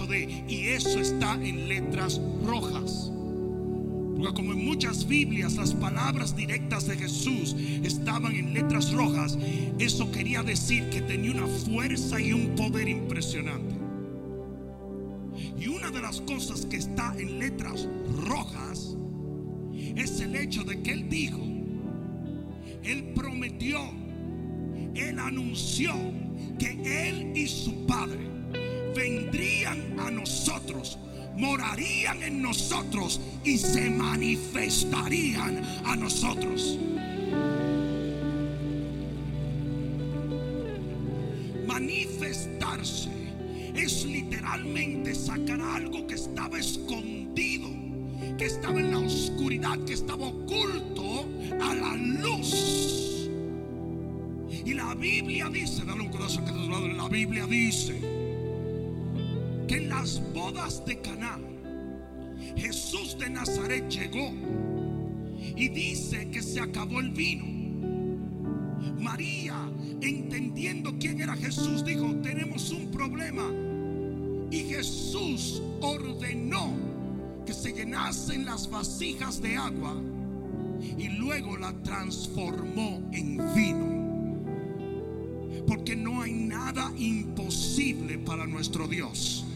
de, y eso está en letras rojas. Porque como en muchas Biblias las palabras directas de Jesús estaban en letras rojas, eso quería decir que tenía una fuerza y un poder impresionante. Y una de las cosas que está en letras rojas es el hecho de que Él dijo, Él prometió, Él anunció que Él y su Padre vendrían a nosotros, morarían en nosotros y se manifestarían a nosotros. Manifestarse es literalmente sacar algo que estaba escondido, que estaba en la oscuridad, que estaba oculto a la luz. Y la Biblia dice, dale un corazón que te lado, la Biblia dice las bodas de Caná Jesús de Nazaret llegó y dice que se acabó el vino. María, entendiendo quién era Jesús, dijo, tenemos un problema. Y Jesús ordenó que se llenasen las vasijas de agua y luego la transformó en vino. Porque no hay nada imposible para nuestro Dios.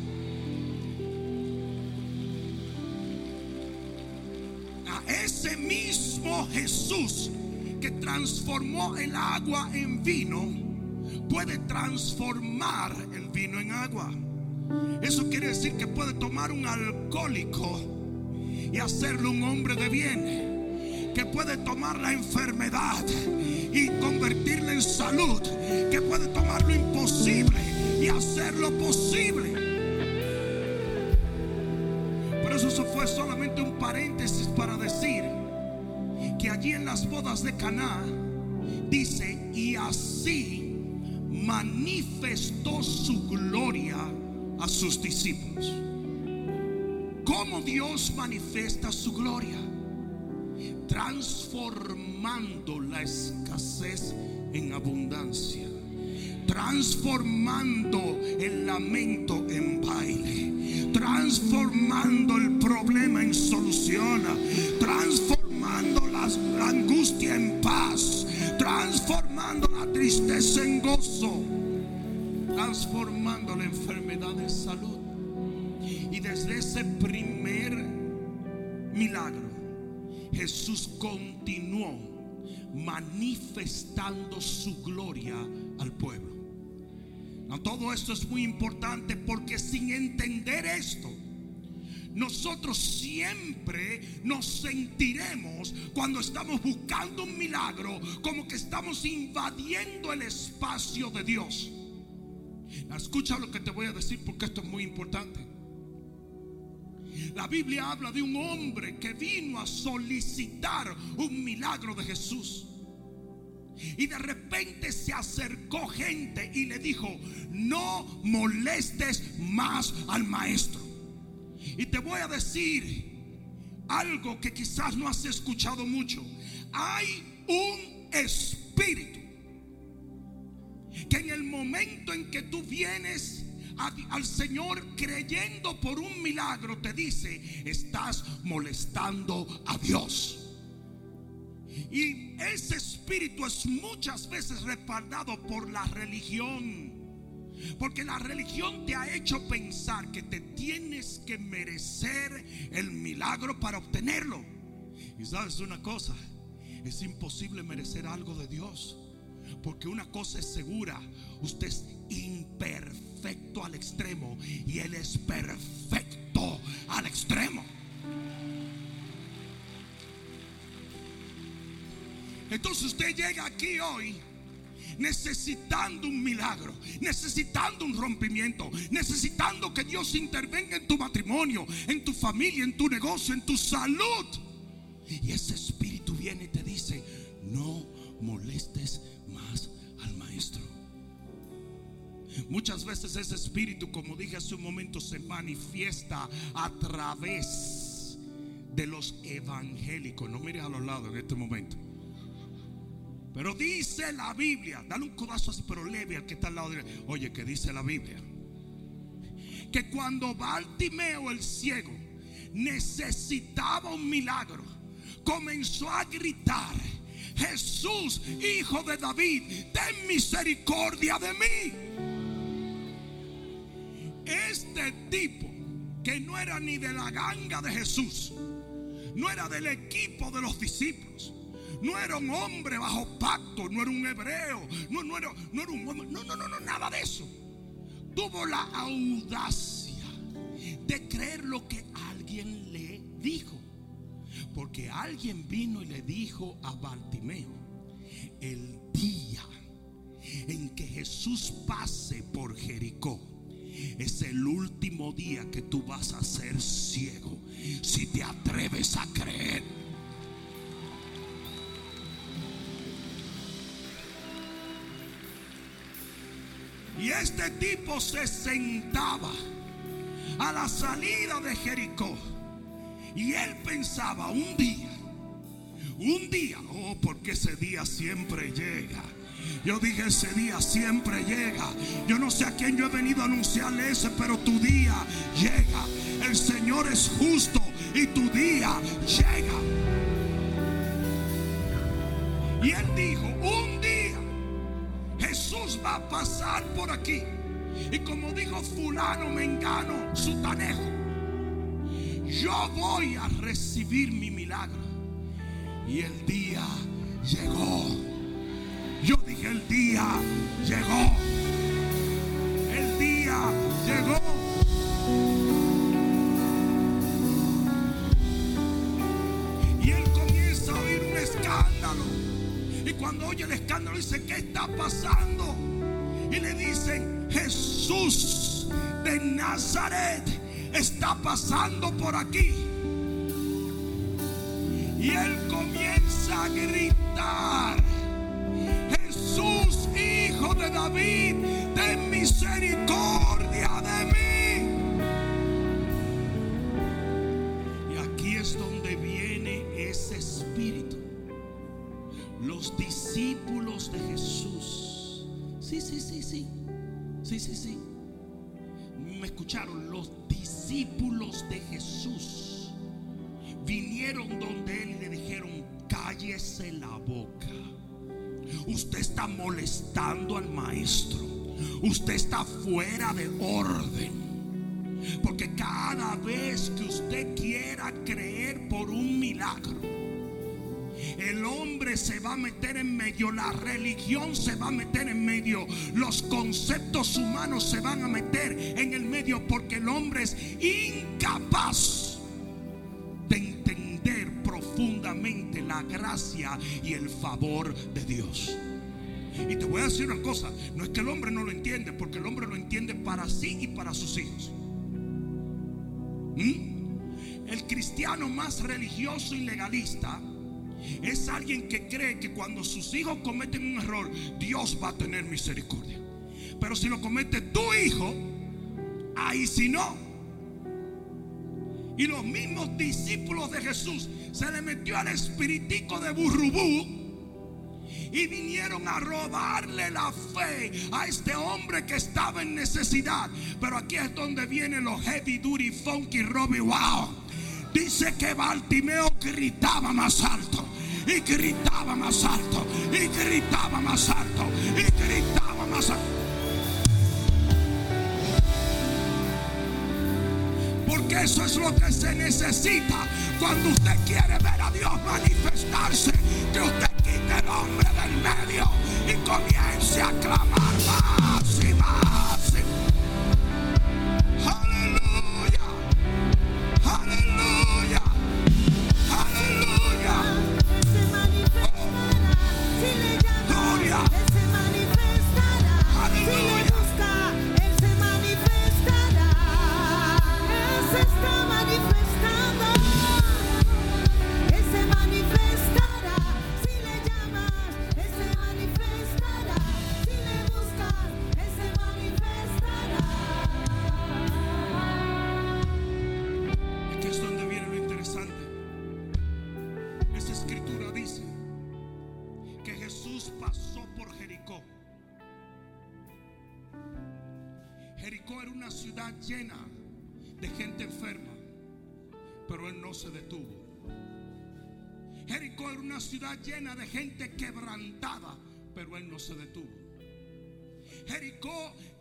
Ese mismo Jesús que transformó el agua en vino, puede transformar el vino en agua. Eso quiere decir que puede tomar un alcohólico y hacerlo un hombre de bien. Que puede tomar la enfermedad y convertirla en salud. Que puede tomar lo imposible y hacerlo posible. Pero eso fue solamente un paréntesis para decir allí en las bodas de Caná dice y así manifestó su gloria a sus discípulos. ¿Cómo Dios manifiesta su gloria? Transformando la escasez en abundancia. Transformando el lamento en baile. Transformando el problema en solución. La angustia en paz. Transformando la tristeza en gozo transformando la enfermedad en salud. Y desde ese primer milagro, Jesús continuó manifestando su gloria al pueblo. Todo esto es muy importante porque sin entender esto, nosotros siempre nos sentiremos cuando estamos buscando un milagro como que estamos invadiendo el espacio de Dios. Escucha lo que te voy a decir porque esto es muy importante. La Biblia habla de un hombre que vino a solicitar un milagro de Jesús. Y de repente se acercó gente y le dijo, no molestes más al maestro. Y te voy a decir algo que quizás no has escuchado mucho. Hay un espíritu que en el momento en que tú vienes al Señor creyendo por un milagro, te dice, estás molestando a Dios. Y ese espíritu es muchas veces respaldado por la religión. Porque la religión te ha hecho pensar que te tienes que merecer el milagro para obtenerlo. Y sabes una cosa, es imposible merecer algo de Dios. Porque una cosa es segura, usted es imperfecto al extremo y Él es perfecto al extremo. Entonces usted llega aquí hoy necesitando un milagro, necesitando un rompimiento, necesitando que Dios intervenga en tu matrimonio, en tu familia, en tu negocio, en tu salud. Y ese espíritu viene y te dice, no molestes más al maestro. Muchas veces ese espíritu, como dije hace un momento, se manifiesta a través de los evangélicos. No mires a los lados en este momento. Pero dice la Biblia, dale un codazo así, pero leve al que está al lado de él. Oye, que dice la Biblia. Que cuando Bartimeo el ciego necesitaba un milagro, comenzó a gritar, Jesús, hijo de David, ten misericordia de mí. Este tipo, que no era ni de la ganga de Jesús, no era del equipo de los discípulos, no era un hombre bajo pacto, no era un hebreo, no, no, era, no era un hombre, no, no, no, no, nada de eso. Tuvo la audacia de creer lo que alguien le dijo. Porque alguien vino y le dijo a Bartimeo, el día en que Jesús pase por Jericó, es el último día que tú vas a ser ciego. Si te atreves a creer. Y este tipo se sentaba a la salida de Jericó. Y él pensaba, un día, un día, oh, porque ese día siempre llega. Yo dije, ese día siempre llega. Yo no sé a quién yo he venido a anunciarle ese, pero tu día llega. El Señor es justo y tu día llega. Y él dijo, un pasar por aquí. Y como dijo fulano, mengano, sutanejo, yo voy a recibir mi milagro. Y el día llegó. Yo dije, el día llegó. El día llegó. Y él comienza a oír un escándalo. Y cuando oye el escándalo dice, ¿qué está pasando? Y le dicen, Jesús de Nazaret está pasando por aquí. Y él comienza a gritar, Jesús, hijo de David, ten misericordia Sí, sí, sí, sí. Sí, sí, sí. Me escucharon. Los discípulos de Jesús vinieron donde él y le dijeron, cállese la boca. Usted está molestando al maestro. Usted está fuera de orden. Porque cada vez que usted quiera creer por un milagro, el hombre se va a meter en medio, la religión se va a meter en medio, los conceptos humanos se van a meter en el medio porque el hombre es incapaz de entender profundamente la gracia y el favor de Dios. Y te voy a decir una cosa, no es que el hombre no lo entiende, porque el hombre lo entiende para sí y para sus hijos. ¿Mm? El cristiano más religioso y legalista es alguien que cree que cuando sus hijos cometen un error, Dios va a tener misericordia. Pero si lo comete tu hijo, ahí si no. Y los mismos discípulos de Jesús se le metió al espiritico de burrubú y vinieron a robarle la fe a este hombre que estaba en necesidad. Pero aquí es donde vienen los heavy duty funky Robbie Wow. Dice que Bartimeo gritaba más alto y gritaba más alto y gritaba más alto y gritaba más alto. Porque eso es lo que se necesita cuando usted quiere ver a Dios manifestarse. Que usted quite el hombre del medio y comience a clamar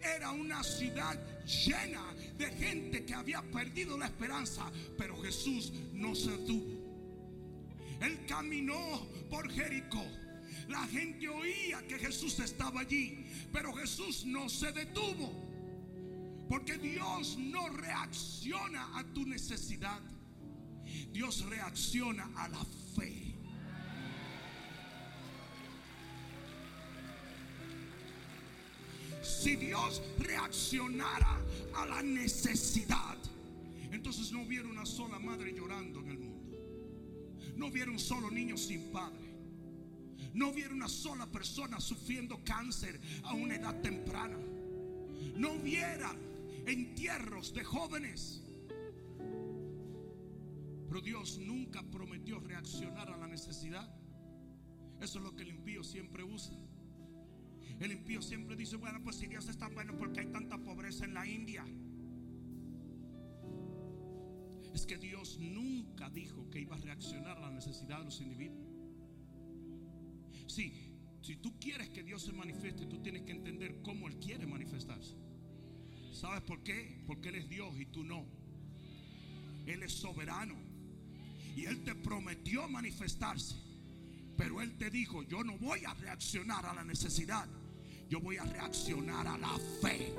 Era una ciudad llena de gente que había perdido la esperanza, pero Jesús no se detuvo. Él caminó por Jericó. La gente oía que Jesús estaba allí, pero Jesús no se detuvo. Porque Dios no reacciona a tu necesidad. Dios reacciona a la fe. Si Dios reaccionara a la necesidad, entonces no hubiera una sola madre llorando en el mundo. No hubiera un solo niño sin padre. No hubiera una sola persona sufriendo cáncer a una edad temprana. No hubiera entierros de jóvenes. Pero Dios nunca prometió reaccionar a la necesidad. Eso es lo que el impío siempre usa. El impío siempre dice, bueno, pues si Dios es tan bueno, porque hay tanta pobreza en la India? Es que Dios nunca dijo que iba a reaccionar a la necesidad de los individuos. Sí, si tú quieres que Dios se manifieste, tú tienes que entender cómo Él quiere manifestarse. ¿Sabes por qué? Porque Él es Dios y tú no. Él es soberano. Y Él te prometió manifestarse. Pero Él te dijo, yo no voy a reaccionar a la necesidad. Yo voy a reaccionar a la fe.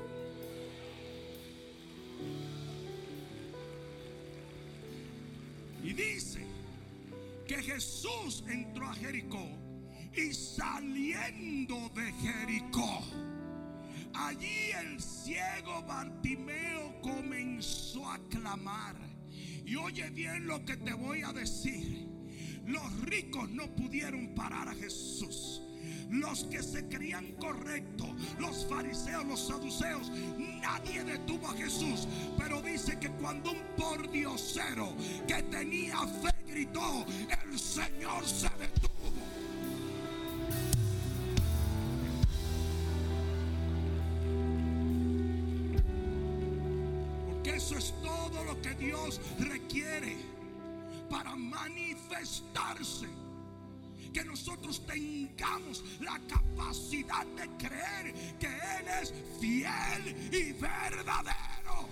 Y dice que Jesús entró a Jericó y saliendo de Jericó, allí el ciego Bartimeo comenzó a clamar. Y oye bien lo que te voy a decir. Los ricos no pudieron parar a Jesús. Los que se creían correctos, los fariseos, los saduceos, nadie detuvo a Jesús. Pero dice que cuando un pordiosero que tenía fe gritó, el Señor se detuvo. Porque eso es todo lo que Dios requiere para manifestarse. Que nosotros tengamos la capacidad de creer que Él es fiel y verdadero.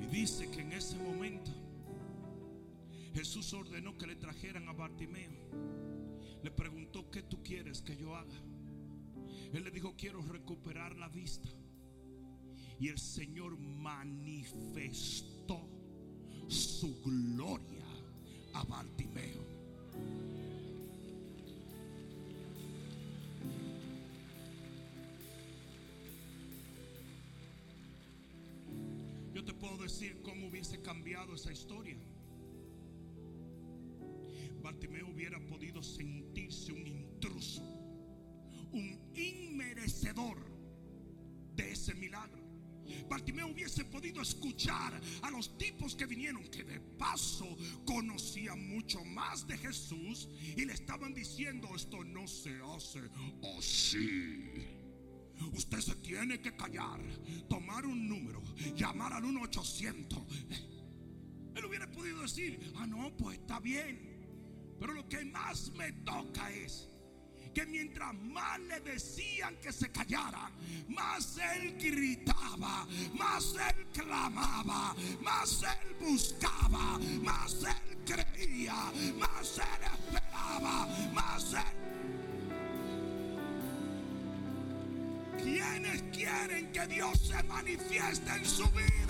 Y dice que en ese momento Jesús ordenó que le trajeran a Bartimeo. Le preguntó, ¿qué tú quieres que yo haga? Él le dijo, quiero recuperar la vista. Y el Señor manifestó su gloria a Bartimeo. Yo te puedo decir cómo hubiese cambiado esa historia. Bartimeo hubiera podido sentirse un intruso, un inmerecedor de ese milagro. Bartimeo hubiese podido escuchar a los tipos que vinieron, que de paso conocían mucho más de Jesús y le estaban diciendo, esto no se hace así. Usted se tiene que callar, tomar un número, llamar al 1-800. Él hubiera podido decir, ah, no, pues está bien. Pero lo que más me toca es que mientras más le decían que se callara, más él gritaba, más él clamaba, más él buscaba, más él creía, más él esperaba, más él... ¿Quiénes quieren que Dios se manifieste en su vida?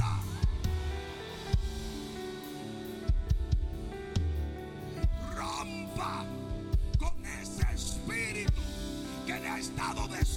Que le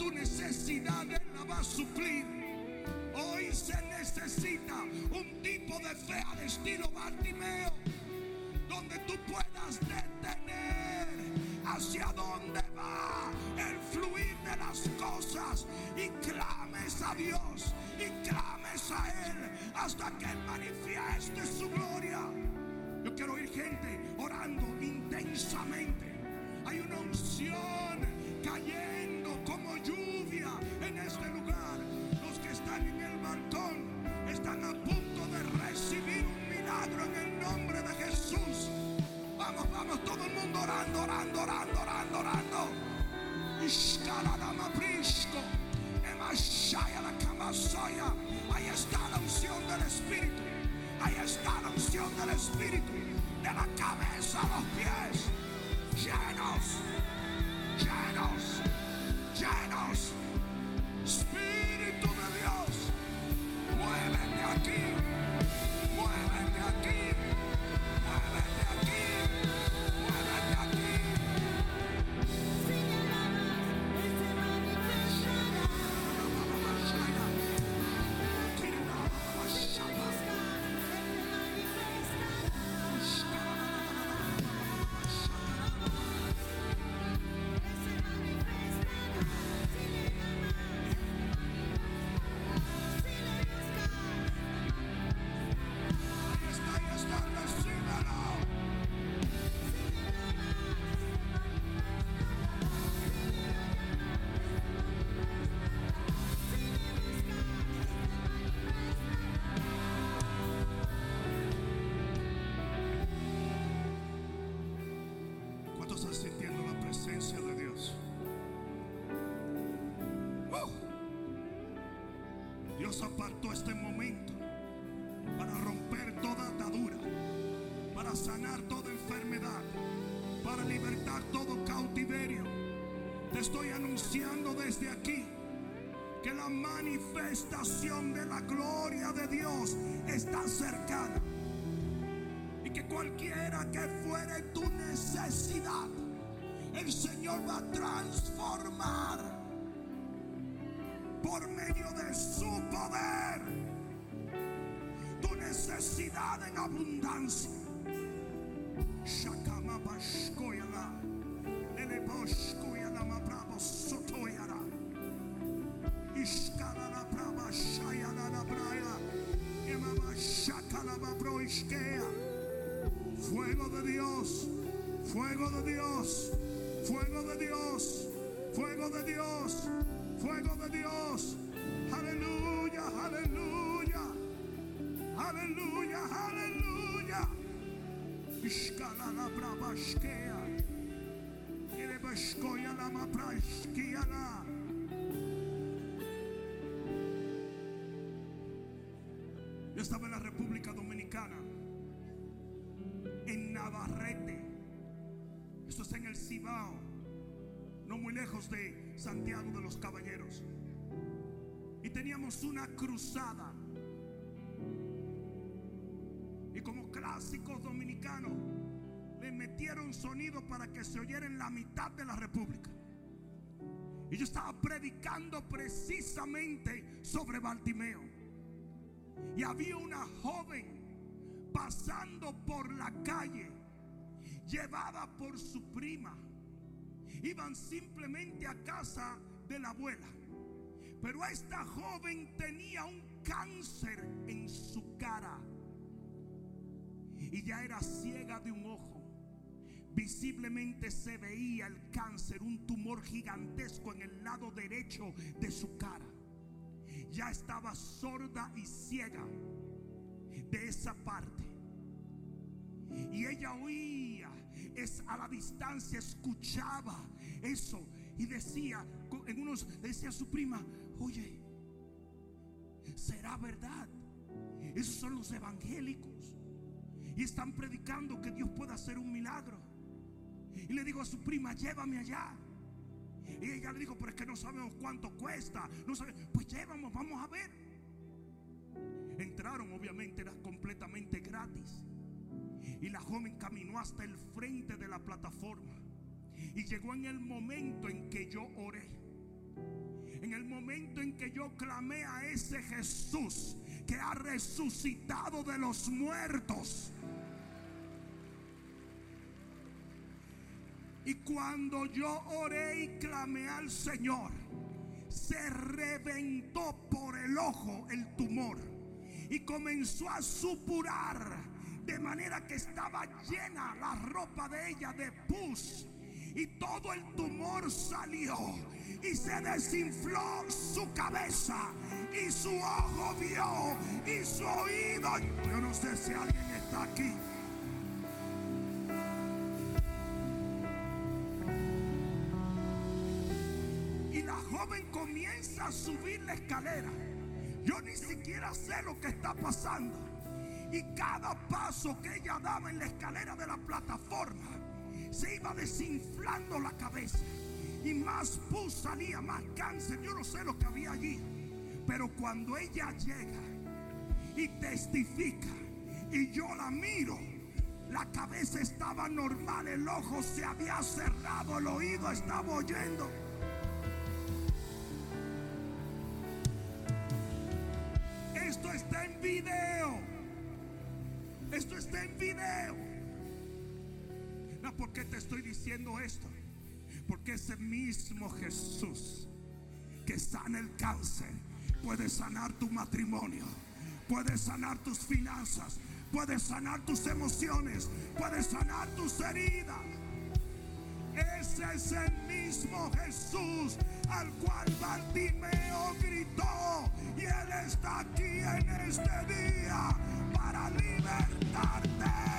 tu necesidad, Él la va a suplir. Hoy se necesita un tipo de fe al estilo Bartimeo. Donde tú puedas detener hacia dónde va el fluir de las cosas y clames a Dios y clames a Él hasta que Él manifieste su gloria. Yo quiero oír gente orando intensamente. Hay una unción cayendo como lluvia en este lugar. Los que están en el balcón están a punto de recibir un milagro en el nombre de Jesús. Vamos, vamos, todo el mundo orando, orando, orando, orando, orando. Ahí está la unción del Espíritu. Ahí está la unción del Espíritu. De la cabeza a los pies. Llenos, llenos, llenos. Espíritu de Dios, muévete Dios este momento para romper toda atadura, para sanar toda enfermedad, para libertar todo cautiverio. Te estoy anunciando desde aquí que la manifestación de la gloria de Dios está cercana. Y que cualquiera que fuere tu necesidad, el Señor va a transformar por medio de su poder tu necesidad en abundancia. Fuego de Dios, Fuego de Dios. Fuego de Dios. Fuego de Dios. Fuego de Dios. Aleluya, aleluya. Aleluya, aleluya. Ishkala la brabashkea. Irebashkoya la maprashkiana. Yo estaba en la República Dominicana, en Navarrete. Esto está en el Cibao, no muy lejos de Santiago de los Caballeros. Y teníamos una cruzada. Y como clásicos dominicanos, le metieron sonido para que se oyera en la mitad de la República. Y yo estaba predicando precisamente sobre Bartimeo. Y había una joven pasando por la calle, llevada por su prima. Iban simplemente a casa de la abuela. Pero esta joven tenía un cáncer en su cara. Y ya era ciega de un ojo. Visiblemente se veía el cáncer, un tumor gigantesco en el lado derecho de su cara ya estaba sorda y ciega de esa parte. Y ella oía, es a la distancia escuchaba eso y decía, en unos decía a su prima, oye, será verdad. Esos son los evangélicos. Y están predicando que Dios puede hacer un milagro. Y le digo a su prima, llévame allá. Y ella le dijo, pero es que no sabemos cuánto cuesta. No Pues llévamos, vamos a ver. Entraron, obviamente era completamente gratis. Y la joven caminó hasta el frente de la plataforma. Y llegó en el momento en que yo oré. En el momento en que yo clamé a ese Jesús que ha resucitado de los muertos. Y cuando yo oré y clamé al Señor, se reventó por el ojo el tumor y comenzó a supurar de manera que estaba llena la ropa de ella de pus y todo el tumor salió y se desinfló su cabeza y su ojo vio y su oído. Yo no sé si alguien está aquí. joven comienza a subir la escalera. Yo ni siquiera sé lo que está pasando. Y cada paso que ella daba en la escalera de la plataforma, se iba desinflando la cabeza. Y más pus salía, más cáncer. Yo no sé lo que había allí. Pero cuando ella llega y testifica, y yo la miro, la cabeza estaba normal, el ojo se había cerrado, el oído estaba oyendo. Diciendo esto? Porque ese mismo Jesús que sana el cáncer puede sanar tu matrimonio, puede sanar tus finanzas, puede sanar tus emociones, puede sanar tus heridas. Ese es el mismo Jesús al cual Bartimeo gritó. Y Él está aquí en este día para libertarte.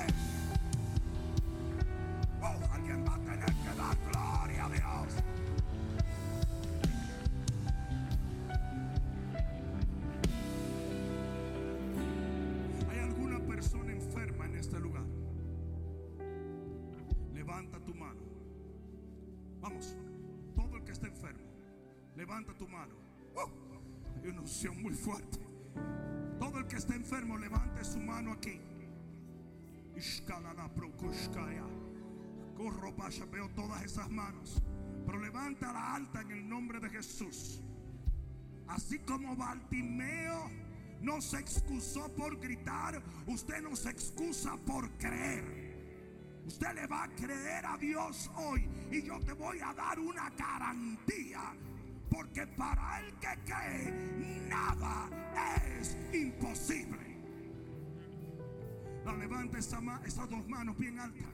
Vamos, todo el que esté enfermo, levanta tu mano. Oh, hay una unción muy fuerte. Todo el que esté enfermo, levante su mano aquí. Corro, vaya, veo todas esas manos. Pero levanta la alta en el nombre de Jesús. Así como Bartimeo no se excusó por gritar, usted no se excusa por creer. Usted le va a creer a Dios hoy y yo te voy a dar una garantía. Porque para el que cree, nada es imposible. Levanta esas dos manos bien altas.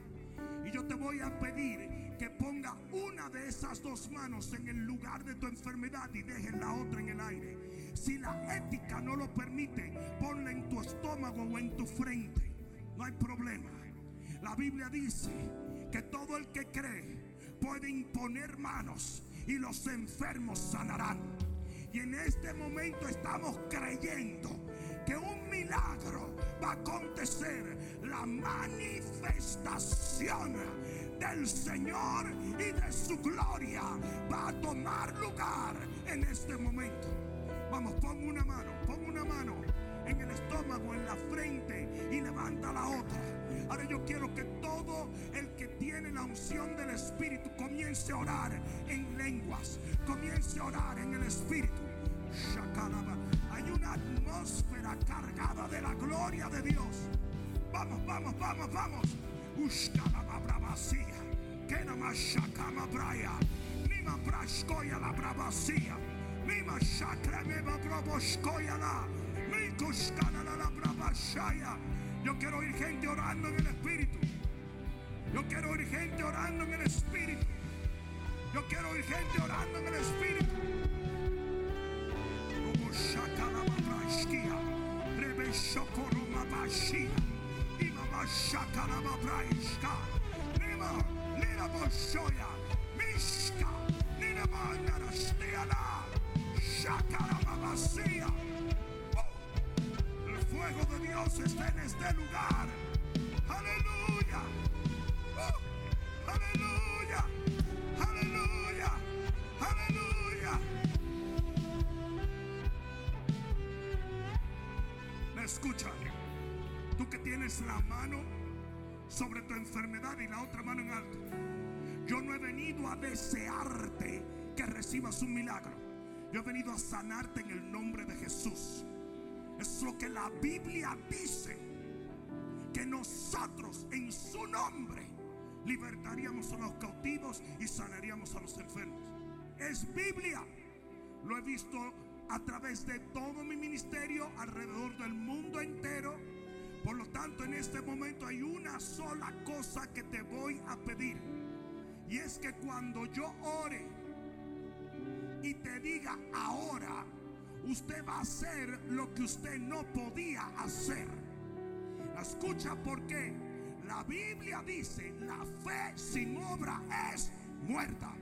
Y yo te voy a pedir que ponga una de esas dos manos en el lugar de tu enfermedad y deje la otra en el aire. Si la ética no lo permite, ponla en tu estómago o en tu frente. No hay problema. La Biblia dice que todo el que cree puede imponer manos y los enfermos sanarán. Y en este momento estamos creyendo que un milagro va a acontecer. La manifestación del Señor y de su gloria va a tomar lugar en este momento. Vamos, pon una mano, pon una mano en el estómago, en la frente y levanta la otra. Ahora yo quiero que todo el que tiene la unción del Espíritu comience a orar en lenguas, comience a orar en el Espíritu. Hay una atmósfera cargada de la gloria de Dios. Vamos, vamos, vamos, vamos. Nima brashkoya la bravasia. Mima shakra meba broboshkoya la. Mikushkana la bravashaya. Yo quiero oír gente orando en el Espíritu. Yo quiero oír gente orando en el Espíritu. Yo quiero oír gente orando en el Espíritu. Como shakalama brashkia. Rebe shokoruma bashia. Imama shakalama brashka. Nima lina boshoya. Mishka. Nina manara stiala. Fuego de Dios está en este lugar. Aleluya. Oh, aleluya. Aleluya. Aleluya. Me escucha. Tú que tienes la mano sobre tu enfermedad y la otra mano en alto. Yo no he venido a desearte que recibas un milagro. Yo he venido a sanarte en el nombre de Jesús. Es lo que la Biblia dice. Que nosotros en su nombre libertaríamos a los cautivos y sanaríamos a los enfermos. Es Biblia. Lo he visto a través de todo mi ministerio alrededor del mundo entero. Por lo tanto, en este momento hay una sola cosa que te voy a pedir. Y es que cuando yo ore y te diga ahora, usted va a hacer lo que usted no podía hacer. Escucha por qué. La Biblia dice, la fe sin obra es muerta.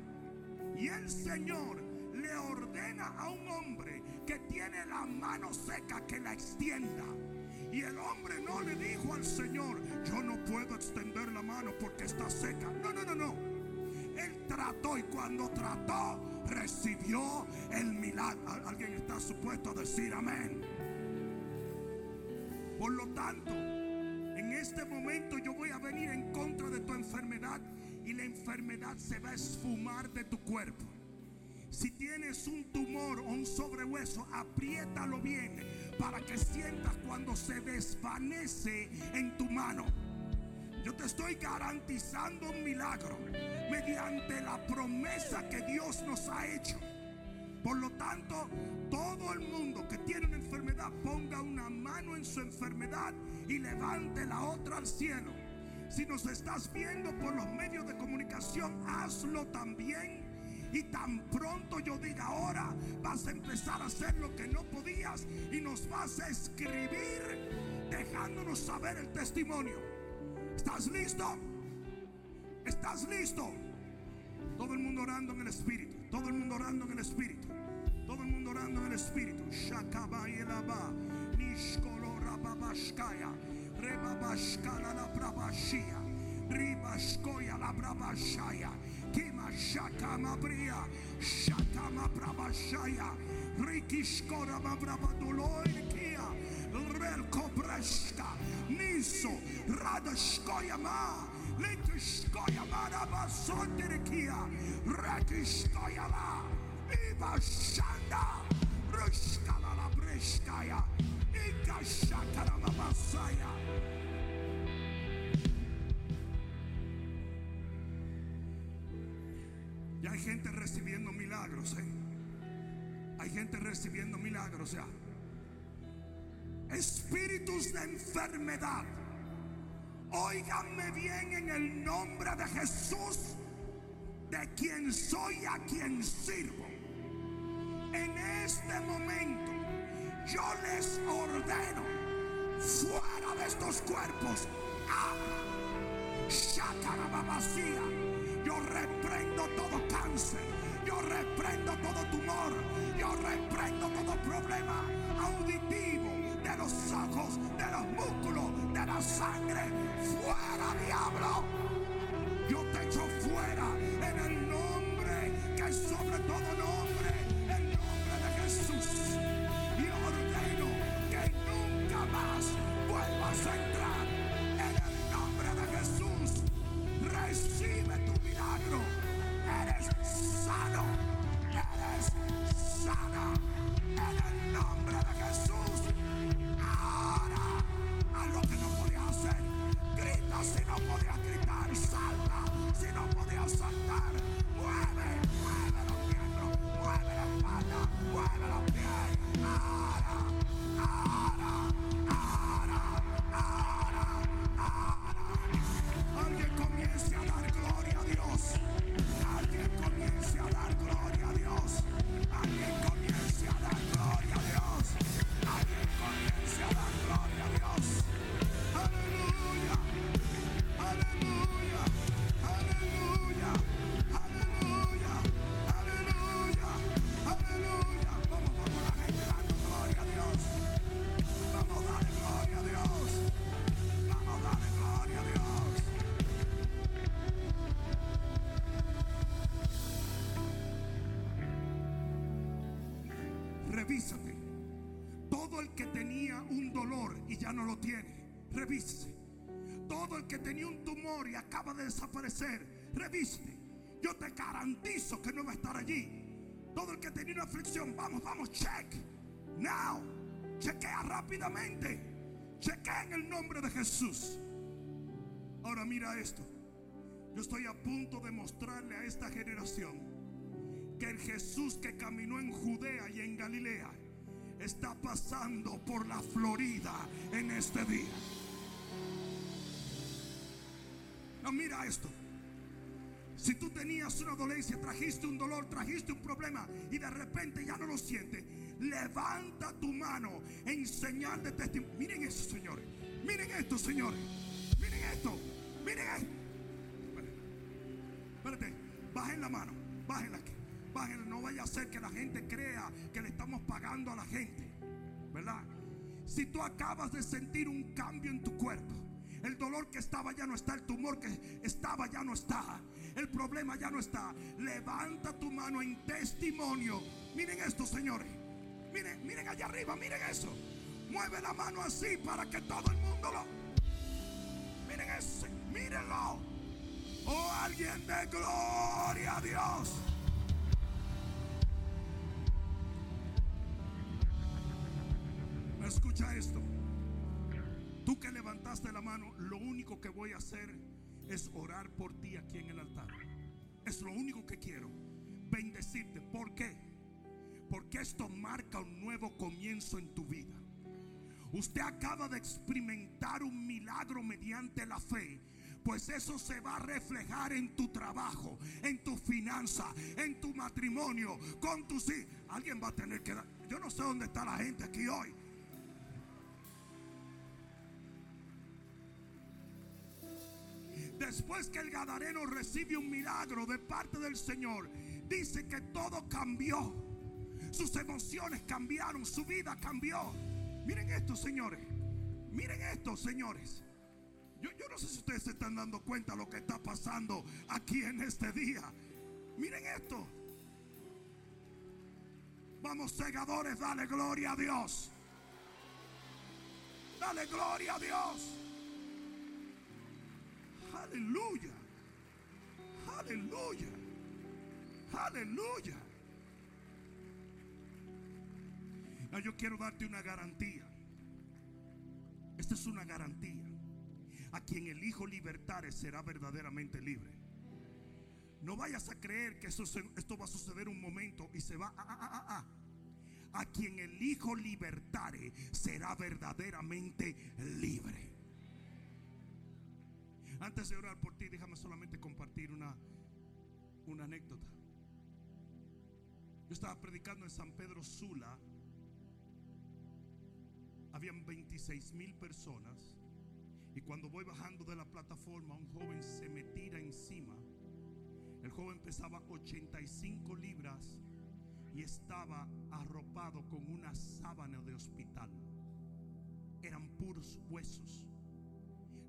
Y el Señor le ordena a un hombre que tiene la mano seca que la extienda. Y el hombre no le dijo al Señor, yo no puedo extender la mano porque está seca. No, no, no, no. Él trató y cuando trató recibió el milagro. Alguien está supuesto a decir amén. Por lo tanto, en este momento yo voy a venir en contra de tu enfermedad y la enfermedad se va a esfumar de tu cuerpo. Si tienes un tumor o un sobrehueso, apriétalo bien para que sientas cuando se desvanece en tu mano. Yo te estoy garantizando un milagro mediante la promesa que Dios nos ha hecho. Por lo tanto, todo el mundo que tiene una enfermedad ponga una mano en su enfermedad y levante la otra al cielo. Si nos estás viendo por los medios de comunicación, hazlo también. Y tan pronto yo diga ahora, vas a empezar a hacer lo que no podías y nos vas a escribir dejándonos saber el testimonio. ¿Estás listo? ¿Estás listo? Todo el mundo orando en el espíritu. Todo el mundo orando en el espíritu. Todo el mundo orando en el espíritu. Shakabayelaba. Nishkolo rababashkaya. Rebabashkala la brabashia. Ribashkoya la brabashaya. Kima shakama bria. Shakama brabashaya. Rikishkora babrabadoloikia. Relko breshka. Niso. Radashkoyama. Litishkoyama rabasondirikia. Rekishkoyama. Ibashanda. Rushkala la breshkaya. Ikashakara mabasaya. Y hay gente recibiendo milagros, ¿eh? Hay gente recibiendo milagros ya. Espíritus de enfermedad, Óiganme bien en el nombre de Jesús, de quien soy a quien sirvo. En este momento yo les ordeno fuera de estos cuerpos. vacía. Yo reprendo todo cáncer. Yo reprendo todo tumor. Yo reprendo todo problema auditivo ya no lo tiene, revise. Todo el que tenía un tumor y acaba de desaparecer, reviste. Yo te garantizo que no va a estar allí. Todo el que tenía una aflicción, vamos, vamos, check. Now, chequea rápidamente. Chequea en el nombre de Jesús. Ahora mira esto. Yo estoy a punto de mostrarle a esta generación que el Jesús que caminó en Judea y en Galilea está pasando por la Florida en este día. No, mira esto. Si tú tenías una dolencia, trajiste un dolor, trajiste un problema y de repente ya no lo sientes, levanta tu mano en señal de testimonio. Miren eso, señores. Miren esto, señores. Miren esto. Miren esto. Espérate, bajen la mano, bájenla aquí, no vaya a ser que la gente crea que le estamos pagando a la gente, ¿verdad? Si tú acabas de sentir un cambio en tu cuerpo, el dolor que estaba ya no está, el tumor que estaba ya no está, el problema ya no está, levanta tu mano en testimonio. Miren esto, señores, miren, miren allá arriba, miren eso, mueve la mano así para que todo el mundo lo... Miren eso, mírenlo. Oh, alguien de gloria a Dios. Escucha esto. Tú que levantaste la mano, lo único que voy a hacer es orar por ti aquí en el altar. Es lo único que quiero. Bendecirte. ¿Por qué? Porque esto marca un nuevo comienzo en tu vida. Usted acaba de experimentar un milagro mediante la fe. Pues eso se va a reflejar en tu trabajo, en tu finanza, en tu matrimonio, con tus hijos. Alguien va a tener que dar. Yo no sé dónde está la gente aquí hoy. Después que el Gadareno recibe un milagro de parte del Señor, dice que todo cambió. Sus emociones cambiaron, su vida cambió. Miren esto, señores. Miren esto, señores. Yo, yo no sé si ustedes se están dando cuenta de lo que está pasando aquí en este día. Miren esto. Vamos, segadores, dale gloria a Dios. Dale gloria a Dios. Aleluya. Aleluya. Aleluya. No, yo quiero darte una garantía. Esta es una garantía. A quien el Hijo libertare será verdaderamente libre. No vayas a creer que esto va a suceder un momento y se va. ah, ah, ah, ah. A quien el Hijo libertare será verdaderamente libre. Antes de orar por ti, déjame solamente compartir una, una anécdota. Yo estaba predicando en San Pedro Sula. Habían 26 mil personas. Y cuando voy bajando de la plataforma, un joven se me tira encima. El joven pesaba 85 libras y estaba arropado con una sábana de hospital. Eran puros huesos.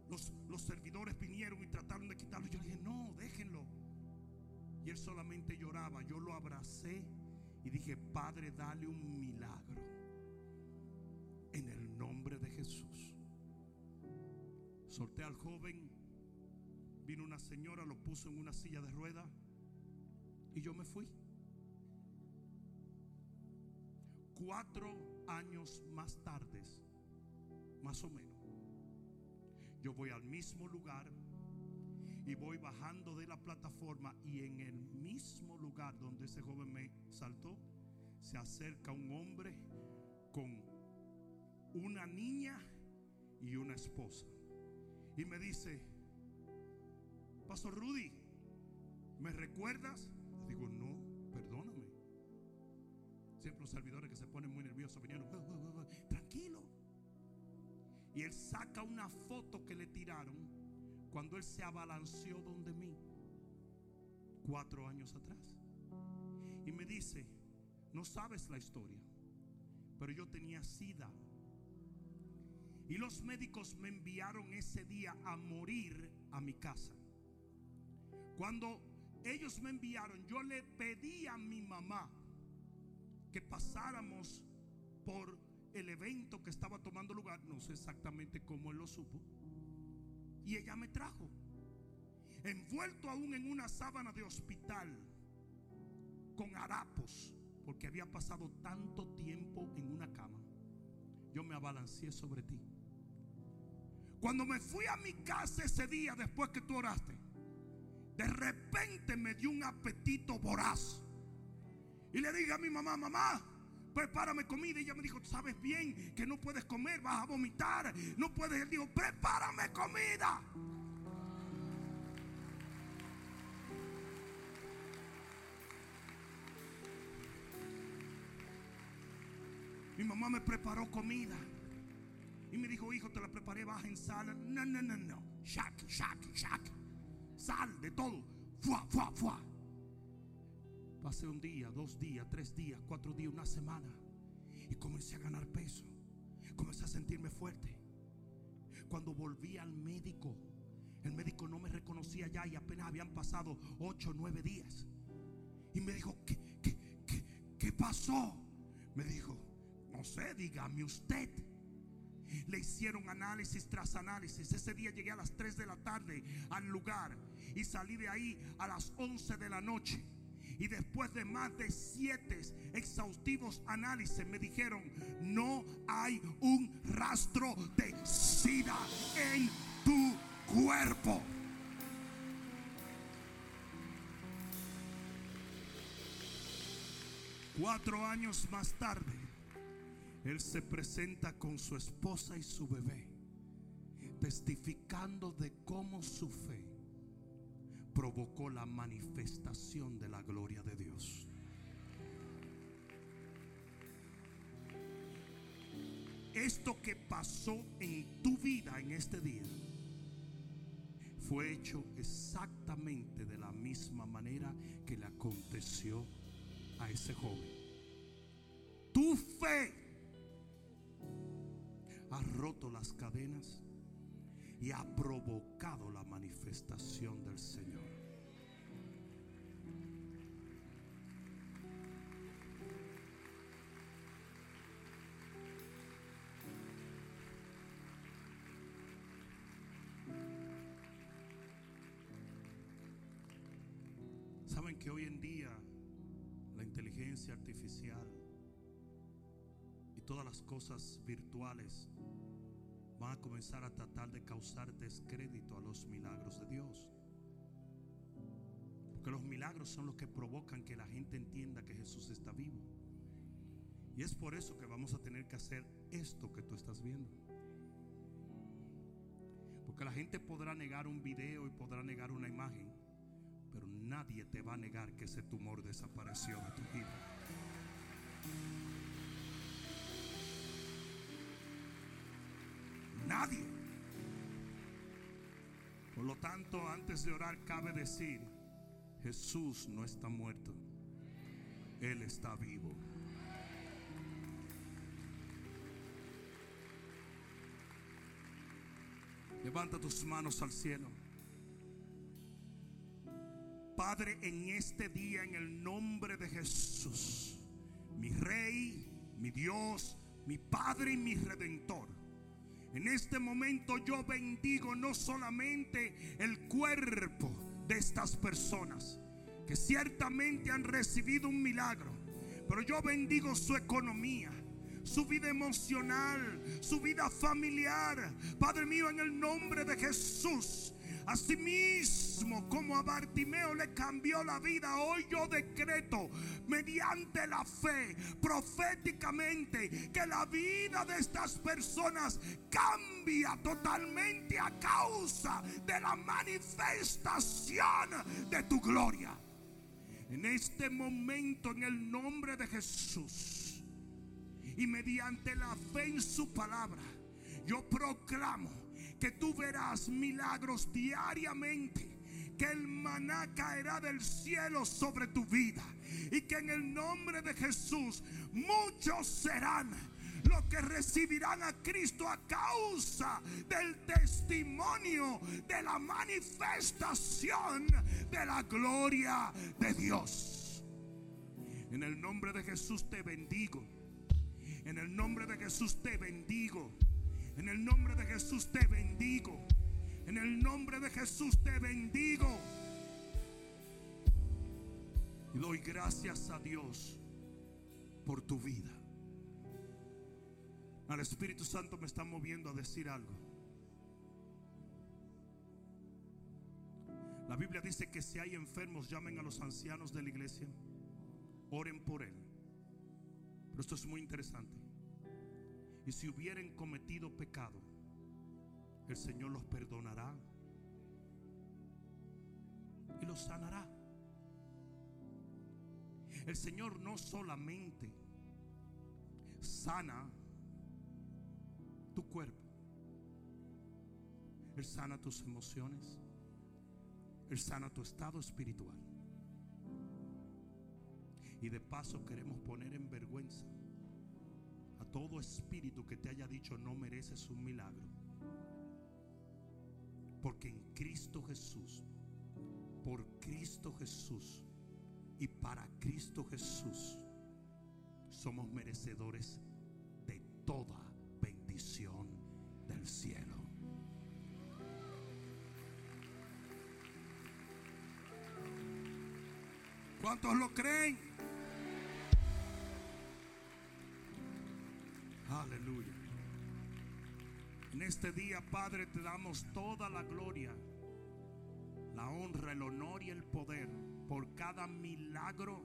Los, los servidores vinieron y trataron de quitarlo. Yo dije, no, déjenlo. Y él solamente lloraba. Yo lo abracé y dije, Padre, dale un milagro. En el nombre de Jesús. Solté al joven. Vino una señora, lo puso en una silla de rueda. Y yo me fui. Cuatro años más tarde, más o menos, yo voy al mismo lugar y voy bajando de la plataforma y en el mismo lugar donde ese joven me saltó, se acerca un hombre con una niña y una esposa. Y me dice, Pastor Rudy, ¿me recuerdas? Digo, no, perdóname. Siempre los servidores que se ponen muy nerviosos vinieron, tranquilo. Y él saca una foto que le tiraron cuando él se abalanceó donde mí, cuatro años atrás. Y me dice, no sabes la historia, pero yo tenía sida. Y los médicos me enviaron ese día a morir a mi casa. Cuando ellos me enviaron, yo le pedí a mi mamá que pasáramos por el evento que estaba tomando lugar, no sé exactamente cómo él lo supo, y ella me trajo, envuelto aún en una sábana de hospital, con harapos, porque había pasado tanto tiempo en una cama, yo me abalanceé sobre ti. Cuando me fui a mi casa ese día después que tú oraste, de repente me dio un apetito voraz. Y le dije a mi mamá, mamá, prepárame comida. Y ella me dijo, sabes bien que no puedes comer, vas a vomitar. No puedes. Él dijo, prepárame comida. Mi mamá me preparó comida. Y me dijo, hijo, te la preparé baja en sal. No, no, no, no. Shack, shack, shack. Sal de todo. Fua, fua, fua. Pasé un día, dos días, tres días, cuatro días, una semana. Y comencé a ganar peso. Comencé a sentirme fuerte. Cuando volví al médico, el médico no me reconocía ya y apenas habían pasado ocho o nueve días. Y me dijo, ¿qué, pasó? Me dijo, no sé, dígame usted. Le hicieron análisis tras análisis. Ese día llegué a las 3 de la tarde al lugar y salí de ahí a las 11 de la noche. Y después de más de siete exhaustivos análisis me dijeron, no hay un rastro de sida en tu cuerpo. Cuatro años más tarde, él se presenta con su esposa y su bebé, testificando de cómo su fe provocó la manifestación de la gloria de Dios. Esto que pasó en tu vida en este día fue hecho exactamente de la misma manera que le aconteció a ese joven. Tu fe ha roto las cadenas y ha provocado la manifestación del Señor. Saben que hoy en día la inteligencia artificial y todas las cosas virtuales van a comenzar a tratar de causar descrédito a los milagros de Dios. Porque los milagros son los que provocan que la gente entienda que Jesús está vivo. Y es por eso que vamos a tener que hacer esto que tú estás viendo. Porque la gente podrá negar un video y podrá negar una imagen, pero nadie te va a negar que ese tumor desapareció de tu vida. Nadie. Por lo tanto, antes de orar, cabe decir, Jesús no está muerto, Él está vivo. Levanta tus manos al cielo. Padre, en este día, en el nombre de Jesús, mi Rey, mi Dios, mi Padre y mi Redentor. En este momento yo bendigo no solamente el cuerpo de estas personas, que ciertamente han recibido un milagro, pero yo bendigo su economía su vida emocional, su vida familiar. Padre mío, en el nombre de Jesús. Asimismo, como a Bartimeo le cambió la vida, hoy yo decreto mediante la fe, proféticamente, que la vida de estas personas cambia totalmente a causa de la manifestación de tu gloria. En este momento, en el nombre de Jesús y mediante la fe en su palabra, yo proclamo que tú verás milagros diariamente que el maná caerá del cielo sobre tu vida y que en el nombre de Jesús muchos serán los que recibirán a Cristo a causa del testimonio de la manifestación de la gloria de Dios. En el nombre de Jesús te bendigo. En el nombre de Jesús te bendigo. En el nombre de Jesús te bendigo. En el nombre de Jesús te bendigo. Y doy gracias a Dios por tu vida. Al Espíritu Santo me está moviendo a decir algo. La Biblia dice que si hay enfermos, llamen a los ancianos de la iglesia, oren por él pero esto es muy interesante. Y si hubieren cometido pecado, el Señor los perdonará y los sanará. El Señor no solamente sana tu cuerpo, Él sana tus emociones, Él sana tu estado espiritual. Y de paso queremos poner en vergüenza todo espíritu que te haya dicho no mereces un milagro. Porque en Cristo Jesús, por Cristo Jesús y para Cristo Jesús, somos merecedores de toda bendición del cielo. ¿Cuántos lo creen? Aleluya. En este día, Padre, te damos toda la gloria, la honra, el honor y el poder por cada milagro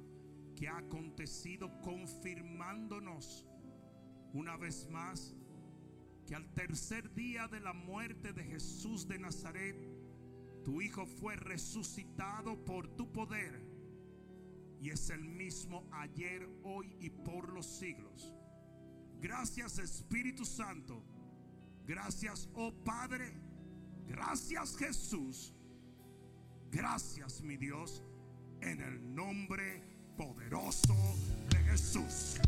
que ha acontecido, confirmándonos una vez más que al tercer día de la muerte de Jesús de Nazaret, tu Hijo fue resucitado por tu poder y es el mismo ayer, hoy y por los siglos. Gracias Espíritu Santo. Gracias, oh Padre. Gracias Jesús. Gracias mi Dios. En el nombre poderoso de Jesús.